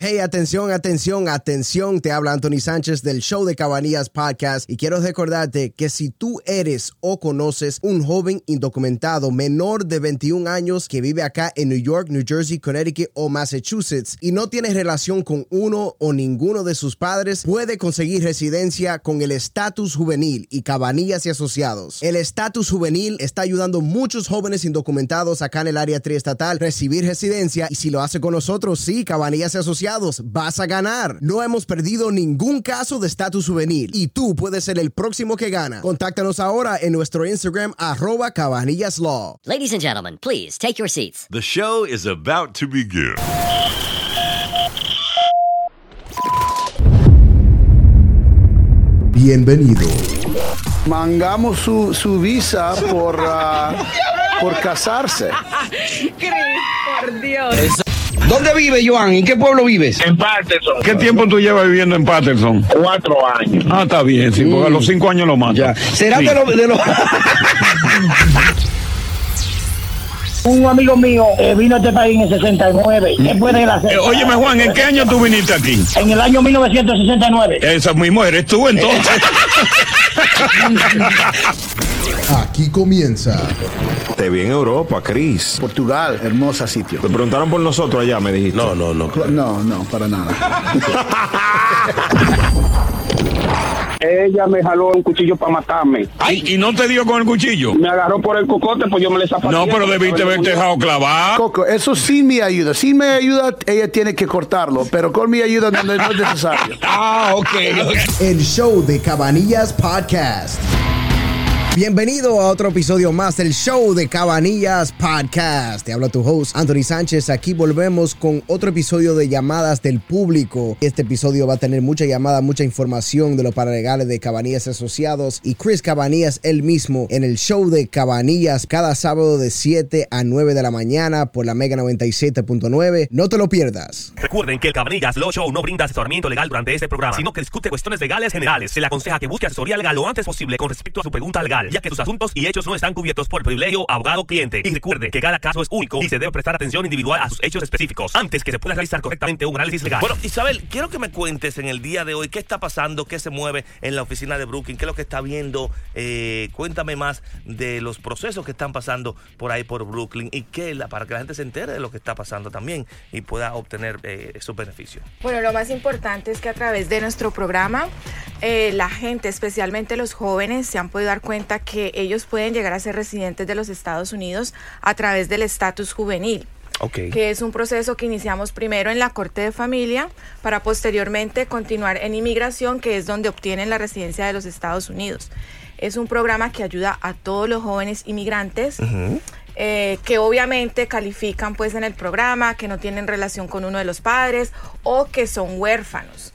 Hey, atención, atención, atención. Te habla Anthony Sánchez del show de Cabanillas Podcast y quiero recordarte que si tú eres o conoces un joven indocumentado menor de 21 años que vive acá en New York, New Jersey, Connecticut o Massachusetts y no tiene relación con uno o ninguno de sus padres, puede conseguir residencia con el estatus juvenil y Cabanillas y Asociados. El estatus juvenil está ayudando a muchos jóvenes indocumentados acá en el área triestatal a recibir residencia y si lo hace con nosotros, sí, Cabanillas y Asociados vas a ganar. No hemos perdido ningún caso de estatus juvenil y tú puedes ser el próximo que gana. Contáctanos ahora en nuestro Instagram arroba cabanillas law. Ladies and gentlemen, please take your seats. The show is about to begin. Bienvenido. Mangamos su, su visa por, ah, por casarse. por Dios. ¿Dónde vive Joan? ¿En qué pueblo vives? En Patterson. ¿Qué tiempo tú llevas viviendo en Patterson? Cuatro años. Ah, está bien, sí, porque a los cinco años lo matan. Ya. ¿Será Sí. de los... De los... Un amigo mío eh, vino a este país en el 69. ¿Qué puede él hacer? Eh, óyeme, Juan, ¿en qué año tú viniste aquí? En el año 1969. Esa mismo eres tú, entonces. Aquí comienza Te vi en Europa, Chris. Portugal, hermosa sitio. Te preguntaron por nosotros allá, me dijiste. No, no, no. No, no, para nada. Ella me jaló un cuchillo para matarme. Ay, y no te dio con el cuchillo. Me agarró por el cocote, pues yo me le zapaté. No, pero debiste haberte dejado clavar. Coco, eso sí me ayuda. Sí me ayuda, ella tiene que cortarlo, pero con mi ayuda no, no es necesario. Ah, ok. el show de Cabanillas Podcast. Bienvenido a otro episodio más del show de Cabanillas Podcast. Te habla tu host Anthony Sánchez. Aquí volvemos con otro episodio de llamadas del público. Este episodio va a tener mucha llamada, mucha información de los paralegales de Cabanillas Asociados y Chris Cabanillas él mismo en el show de Cabanillas cada sábado de 7 a 9 de la mañana por la Mega 97.9. No te lo pierdas. Recuerden que el Cabanillas Law Show no brinda asesoramiento legal durante este programa, sino que discute cuestiones legales generales. Se le aconseja que busque asesoría legal lo antes posible con respecto a su pregunta legal, ya que sus asuntos y hechos no están cubiertos por privilegio abogado-cliente. Y recuerde que cada caso es único y se debe prestar atención individual a sus hechos específicos antes que se pueda realizar correctamente un análisis legal. Bueno, Isabel, quiero que me cuentes en el día de hoy qué está pasando, qué se mueve en la oficina de Brooklyn, qué es lo que está viendo. Eh, cuéntame más de los procesos que están pasando por ahí por Brooklyn y qué, la, para que la gente se entere de lo que está pasando también y pueda obtener eh, esos beneficios. Bueno, lo más importante es que a través de nuestro programa, eh, la gente, especialmente los jóvenes, se han podido dar cuenta que ellos pueden llegar a ser residentes de los Estados Unidos a través del estatus juvenil. Que es un proceso que iniciamos primero en la Corte de Familia para posteriormente continuar en inmigración, que es donde obtienen la residencia de los Estados Unidos. Es un programa que ayuda a todos los jóvenes inmigrantes eh, que obviamente califican pues en el programa, que no tienen relación con uno de los padres o que son huérfanos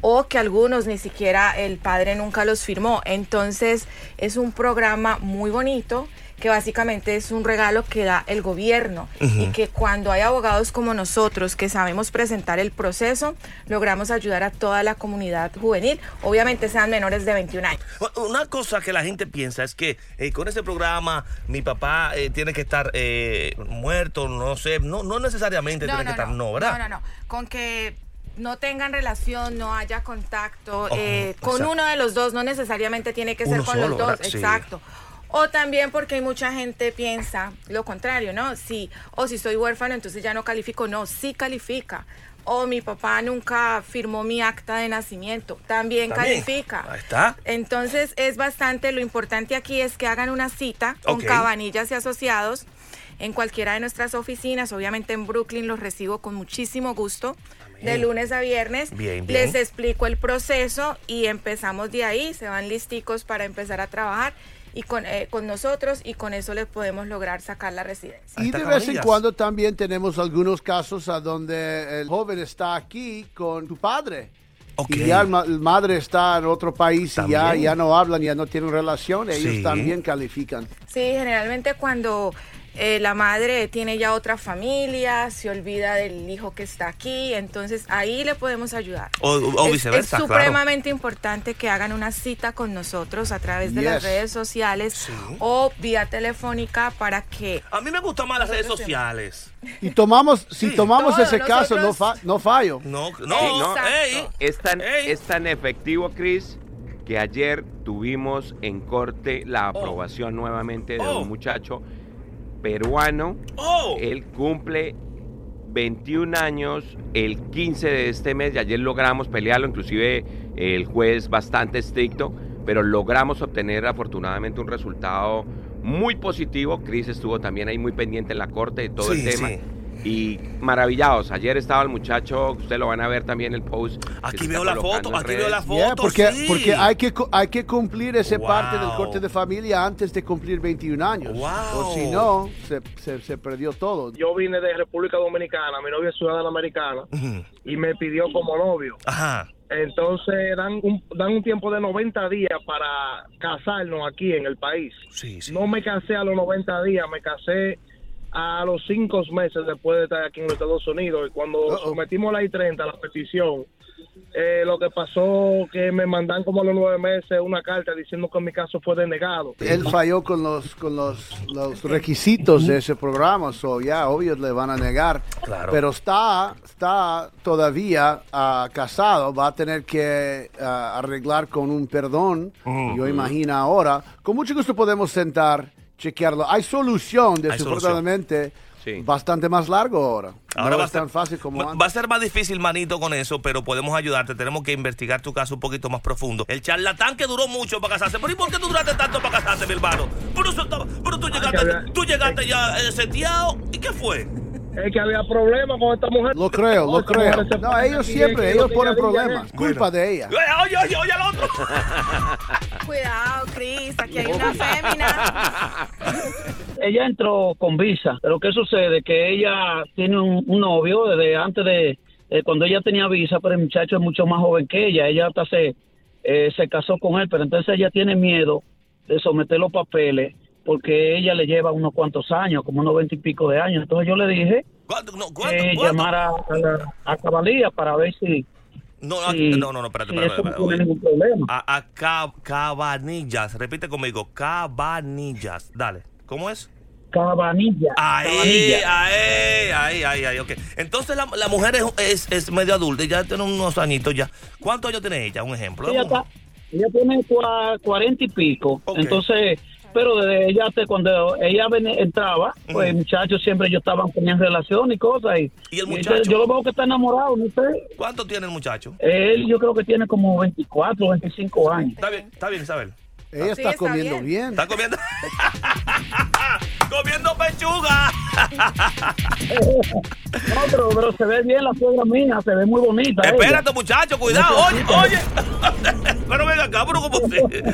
o que algunos ni siquiera el padre nunca los firmó. Entonces es un programa muy bonito que básicamente es un regalo que da el gobierno y que cuando hay abogados como nosotros que sabemos presentar el proceso, logramos ayudar a toda la comunidad juvenil, obviamente sean menores de 21 años. Una cosa que la gente piensa es que eh, con ese programa mi papá eh, tiene que estar eh, muerto, no sé, no, no necesariamente tiene que estar, no, ¿verdad? No, no, no. Con que no tengan relación, no haya contacto Oh, eh, con uno de los dos, no necesariamente tiene que ser con solo, los dos, ¿verdad? Sí. exacto. O también porque hay mucha gente piensa lo contrario, ¿no? Sí, o si soy huérfano, entonces ya no califico, no, sí califica. O mi papá nunca firmó mi acta de nacimiento, también, También. califica. Ahí está. Entonces es bastante, lo importante aquí es que hagan una cita con. Cabanillas y Asociados en cualquiera de nuestras oficinas. Obviamente en Brooklyn los recibo con muchísimo gusto. De lunes a viernes Bien, bien. les explico el proceso y empezamos de ahí, se van listicos para empezar a trabajar y con, eh, con nosotros y con eso les podemos lograr sacar la residencia. Y de vez en cuando también tenemos algunos casos a donde el joven está aquí con tu padre. Ok. Y ya el, ma- el madre está en otro país y ya, También. ya no hablan, ya no tienen relación, ellos Sí. también califican. Sí, generalmente cuando eh, la madre tiene ya otra familia, se olvida del hijo que está aquí, entonces ahí le podemos ayudar. O, o Es- viceversa, Es, supremamente importante que hagan una cita con nosotros a través de las redes sociales o vía telefónica para que... A mí me gustan más las redes sociales. Y tomamos, si tomamos ese caso, no, fa- no fallo. No, Sí, no. Es tan, es tan efectivo, Chris, que ayer tuvimos en corte la aprobación nuevamente de Oh. un muchacho peruano. Oh. Él cumple 21 años el 15 de este mes y ayer logramos pelearlo, inclusive el juez bastante estricto, pero logramos obtener afortunadamente un resultado muy positivo. Chris estuvo también ahí muy pendiente en la corte de todo Sí, el tema. sí. Y maravillados. Ayer estaba el muchacho, ustedes lo van a ver también el post. Aquí veo la foto, aquí veo la redes. foto. Yeah, porque, sí. porque hay, que, hay que cumplir esa parte del Wow. corte de familia antes de cumplir 21 años. O si no, se, se- se perdió todo. Yo vine de República Dominicana, mi novia es ciudadana americana y me pidió como novio. Ajá. Entonces dan un, dan un tiempo de 90 días para casarnos aquí en el país. No me casé a los 90 días, me casé a los 5 meses después de estar aquí en los Estados Unidos. Y cuando sometimos la I-30, la petición, eh, lo que pasó que me mandan como a los 9 meses una carta diciendo que mi caso fue denegado. Él falló con los con los, los requisitos de ese programa, so ya obvio le van a negar. Claro. Pero está está todavía ah, casado, va a tener que ah, arreglar con un perdón. Yo Ujú. imagino ahora. Con mucho gusto podemos sentar, chequearlo. Hay solución, desafortunadamente, bastante más largo ahora. Ahora no va es a ser- tan fácil como Va- antes. Va a ser más difícil, manito, con eso, pero podemos ayudarte. Tenemos que investigar tu caso un poquito más profundo. El charlatán que duró mucho para casarse. ¿Pero y por qué tú duraste tanto para casarte, mi hermano? Pero, eso estaba- pero tú, llegaste, había- tú llegaste ya eh, seteado. ¿Y qué fue? Es que había problemas con esta mujer. Lo creo, lo creo. No, ellos siempre, ellos ponen problemas. es- Culpa de ella. Eh, Oye, oye, oye, al otro. Cuidado, Cris, aquí hay una fémina. ella entró con visa, pero ¿qué sucede? Que ella tiene un, un novio desde antes de eh, cuando ella tenía visa, pero el muchacho es mucho más joven que ella. Ella hasta se, eh, se casó con él, pero entonces ella tiene miedo de someter los papeles porque ella le lleva unos cuantos años, como unos veinte y pico de años. Entonces yo le dije que llamara a, la, a Cabalía para ver si... No, no, si- no, no, no, espérate, espérate, eso espérate, no tiene oye. ningún problema. A, a Ca- Cabanillas, repite conmigo, Cabanillas, dale, ¿cómo es? Cabanilla. Ahí, Cabanilla. ahí, ahí, ahí, ahí, ok. Entonces la, la mujer es, es, es medio adulta, ya tiene unos añitos ya. ¿Cuántos años tiene ella? Un ejemplo. Ella, está- ella tiene cua- cuarenta y pico. Entonces, pero desde ella, te- cuando ella entraba, pues el muchacho siempre yo estaban tenían relación y cosas. Y, ¿Y el y muchacho? yo lo veo que está enamorado, no sé. ¿Cuánto tiene el muchacho? Él yo creo que tiene como 24, 25 años. Está bien, está bien, Isabel. Ella está comiendo bien. Está comiendo. comiendo pechuga. No, pero, pero se ve bien la suegra mía, se ve muy bonita. ella. Espérate, muchacho, cuidado. Oye, oye. Pero venga acá, pero ¿cómo se?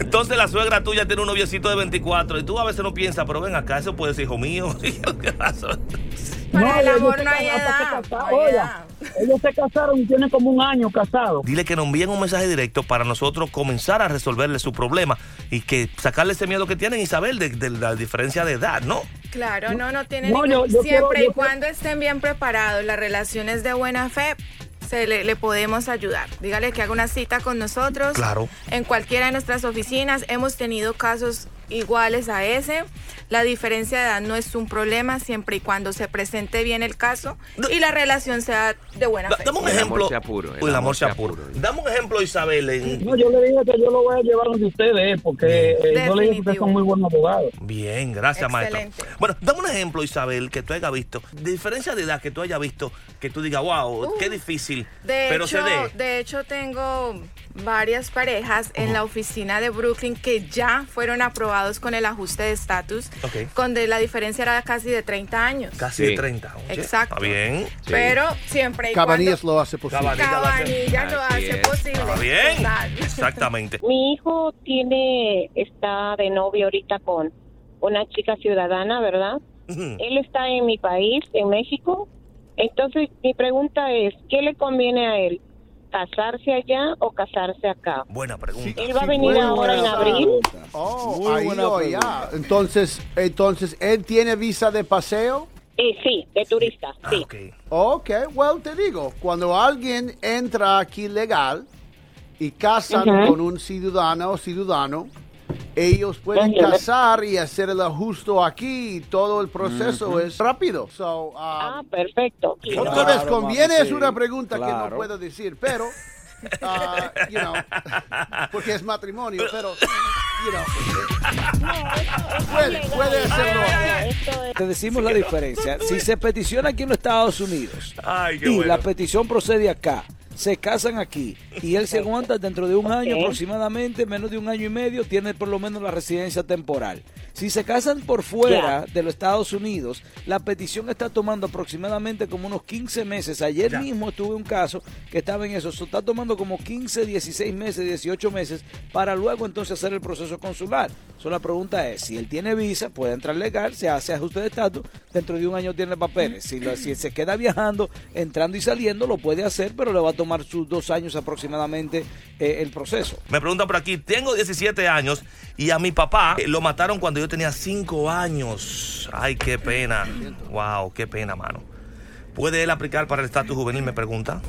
Entonces la suegra tuya tiene un noviecito de 24 y tú a veces no piensas, pero ven acá, eso puede ser hijo mío. Para el ellos amor se no hay casaron, edad. no oiga, ellos se casaron y tienen como un año casados. Dile que nos envíen un mensaje directo para nosotros comenzar a resolverle su problema y que sacarle ese miedo que tienen Isabel de, de la diferencia de edad, ¿no? Claro, no, no tiene No, ningún- yo- yo Siempre quiero- y cuando estén bien preparados, las relaciones de buena fe, se le, le podemos ayudar. Dígale que haga una cita con nosotros. Claro. En cualquiera de nuestras oficinas hemos tenido casos iguales a ese. La diferencia de edad no es un problema siempre y cuando se presente bien el caso y la relación sea de buena fe. Dame un El amor ejemplo. sea puro, el amor amor sea puro. puro. Dame un ejemplo, Isabel. en- No, yo le dije que yo lo voy a llevar donde ustedes, porque eh, yo le dije que ustedes son muy buenos abogados. Bien, gracias, maestro. Bueno, dame un ejemplo, Isabel, que tú hayas visto. De diferencia de edad que tú hayas visto, que tú digas, wow, qué difícil. De pero hecho, se dé. de hecho, tengo varias parejas en la oficina de Brooklyn que ya fueron aprobados con el ajuste de estatus, Ok. donde la diferencia era casi de 30 años. Casi Sí. de 30. oye, Exacto. Está bien. Pero siempre y Cabanillas cuando... lo hace posible. Cabanillas lo hace- Cabanillas lo Así hace es. posible. Está bien. Total. Exactamente. Mi hijo tiene, está de novio ahorita con una chica ciudadana, ¿verdad? Él está en mi país, en México. Entonces, mi pregunta es, ¿qué le conviene a él? Casarse allá o casarse acá. Buena pregunta. Él va a venir ahora en abril. Oh, Muy ahí buena o allá. Entonces, entonces, ¿él tiene visa de paseo? Eh, sí, de turista, sí. Ok, well, te digo, cuando alguien entra aquí legal y casan con un ciudadano o ciudadano, ellos pueden Ujú. casar y hacer el ajuste aquí y todo el proceso Ujú. es rápido. So, um, Ah, perfecto. otra vez, Claro, ¿conviene? mami, Es una pregunta que no puedo decir, pero, ah, you know, porque es matrimonio, pero, you know, puede, puede hacerlo. Te decimos la diferencia. Si se peticiona aquí en los Estados Unidos Ay, qué y bueno. la petición procede acá, se casan aquí y él se aguanta dentro de un año aproximadamente, menos de un año y medio, tiene por lo menos la residencia temporal. Si se casan por fuera de los Estados Unidos, la petición está tomando aproximadamente como unos 15 meses. Ayer mismo tuve un caso que estaba en eso. Eso está tomando como 15, 16 meses, 18 meses para luego entonces hacer el proceso consular. So, la pregunta es, si él tiene visa, puede entrar legal, se hace ajuste de estatus, dentro de un año tiene papeles. Si, lo- si se queda viajando, entrando y saliendo, lo puede hacer, pero le va a tomar sus dos años aproximadamente eh, el proceso. Me preguntan por aquí, tengo 17 años y a mi papá eh, lo mataron cuando yo tenía 5 años. Ay, qué pena. Wow, qué pena, mano. ¿Puede él aplicar para el estatus juvenil? Me pregunta.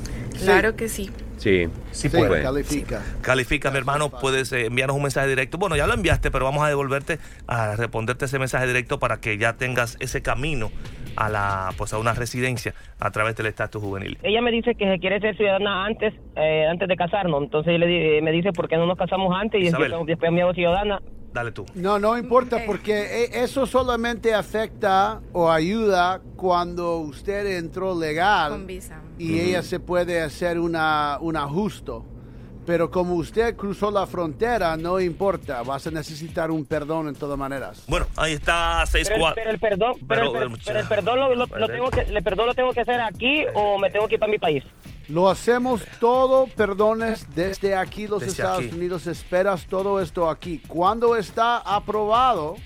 Claro que sí. Sí, Sí, puede. califica. Califica, mi hermano, puedes eh, enviarnos un mensaje directo. Bueno, ya lo enviaste, pero vamos a devolverte, a responderte ese mensaje directo para que ya tengas ese camino a la, pues a una residencia a través del estatus juvenil. Ella me dice que se quiere ser ciudadana antes eh, antes de casarnos. Entonces ella le di- me dice, ¿por qué no nos casamos antes? Y Isabel. después, después me hago ciudadana. Dale tú. No, no importa porque e- eso solamente afecta o ayuda cuando usted entró legal Con visa. y ella se puede hacer una, un ajusto. Pero como usted cruzó la frontera, no importa, vas a necesitar un perdón en todas maneras. Bueno, ahí está 6 Pero, el- pero el perdón, pero, el, Pero, per- pero el perdón lo, lo- lo tengo que, el perdón lo tengo que hacer aquí o me tengo que ir para mi país. Lo hacemos todo, perdones, desde aquí los Desde Estados aquí. Unidos. Esperas todo esto aquí. Cuando está aprobado,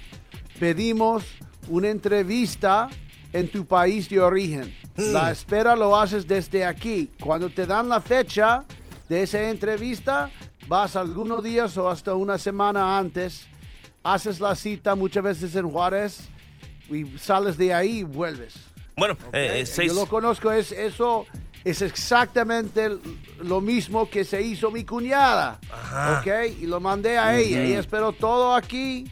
pedimos una entrevista en tu país de origen. La espera lo haces desde aquí. Cuando te dan la fecha de esa entrevista, vas algunos días o hasta una semana antes, haces la cita muchas veces en Juárez y sales de ahí y vuelves. Bueno, eh, eh, seis- Yo lo conozco, es eso es exactamente lo mismo que se hizo mi cuñada. Ajá. ¿Ok? Y lo mandé a ella. Ujú. Ella esperó todo aquí.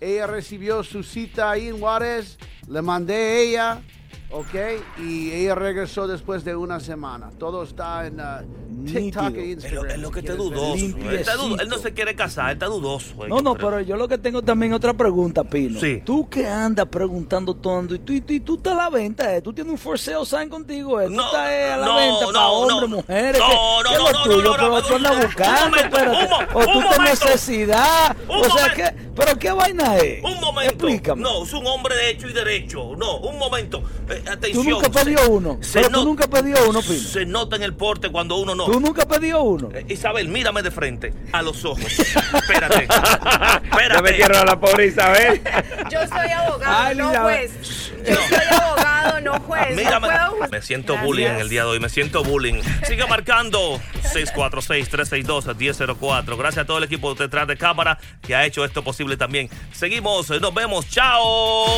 Ella recibió su cita ahí en Juárez. Le mandé a ella. ¿Ok? Y ella regresó después de una semana. Todo está en uh, TikTok e Instagram. Es lo que está ¿Quieres ver? dudoso. Él, está él no se quiere casar, él está dudoso. eh, No, no, pero yo lo que tengo también otra pregunta, Pino. Sí. Tú que andas preguntando todo, y tú, y tú, y tú estás a la venta, eh. Tú tienes un for sale sign contigo, eh. Tú estás eh, a la no, venta no, para no. hombres, mujeres. No, ¿qué- no, qué es no, lo no, tuyo? no, no, pero no, tú andas buscando, un o tú tienes necesidad. O sea. ¿qué? ¿pero qué vaina es? Un momento. Explícame. No, es un hombre de hecho y derecho. No, un momento. Eh, Tú nunca has pedido Se- uno. se Pero tú nunca has pedido uno, Pino. Se nota en el porte cuando uno no. Tú nunca has pedido uno. Eh, Isabel, mírame de frente, a los ojos. Espérate. Espérate. No metieron a la pobre Isabel. Yo soy abogado, Ay, no juez. Yo soy abogado, no juez. Mírame. No puedo Me siento Gracias. bullying en el día de hoy, me siento bullying. Sigue marcando 646-362-1004. Gracias a todo el equipo detrás de cámara que ha hecho esto posible también. Seguimos, nos vemos, chao.